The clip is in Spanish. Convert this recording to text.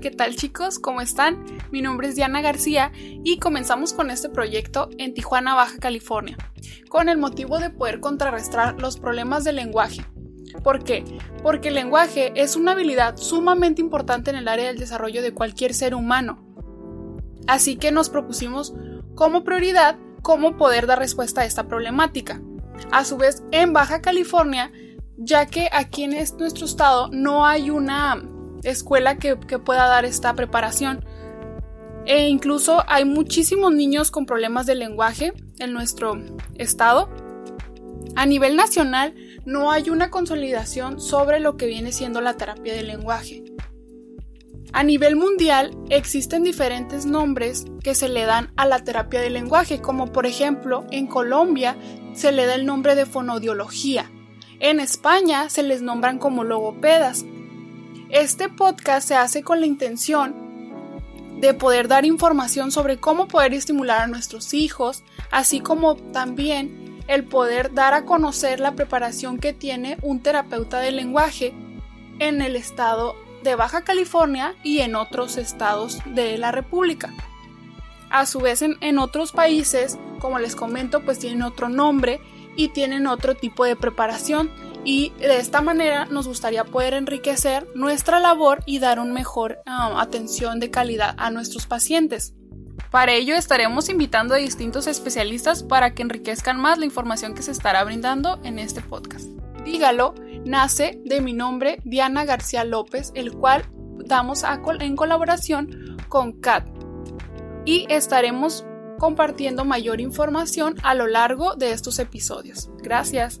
¿Qué tal chicos? ¿Cómo están? Mi nombre es Diana García y comenzamos con este proyecto en Tijuana, Baja California, con el motivo de poder contrarrestar los problemas del lenguaje. ¿Por qué? Porque el lenguaje es una habilidad sumamente importante en el área del desarrollo de cualquier ser humano. Así que nos propusimos como prioridad cómo poder dar respuesta a esta problemática. A su vez, en Baja California, ya que aquí en es- nuestro estado no hay una escuela que, pueda dar esta preparación. E incluso hay muchísimos niños con problemas de lenguaje en nuestro estado. A nivel nacional no hay una consolidación sobre lo que viene siendo la terapia del lenguaje. A nivel mundial existen diferentes nombres que se le dan a la terapia del lenguaje, como por ejemplo en Colombia se le da el nombre de fonodiología. En España se les nombran como logopedas. Este podcast se hace con la intención de poder dar información sobre cómo poder estimular a nuestros hijos, así como también el poder dar a conocer la preparación que tiene un terapeuta del lenguaje en el estado de Baja California y en otros estados de la República. A su vez en, en otros países, como les comento, pues tienen otro nombre y tienen otro tipo de preparación y de esta manera nos gustaría poder enriquecer nuestra labor y dar una mejor ah, atención de calidad a nuestros pacientes. Para ello estaremos invitando a distintos especialistas para que enriquezcan más la información que se estará brindando en este podcast. Dígalo nace de mi nombre Diana García López, el cual damos a col- en colaboración con CAT y estaremos compartiendo mayor información a lo largo de estos episodios. Gracias.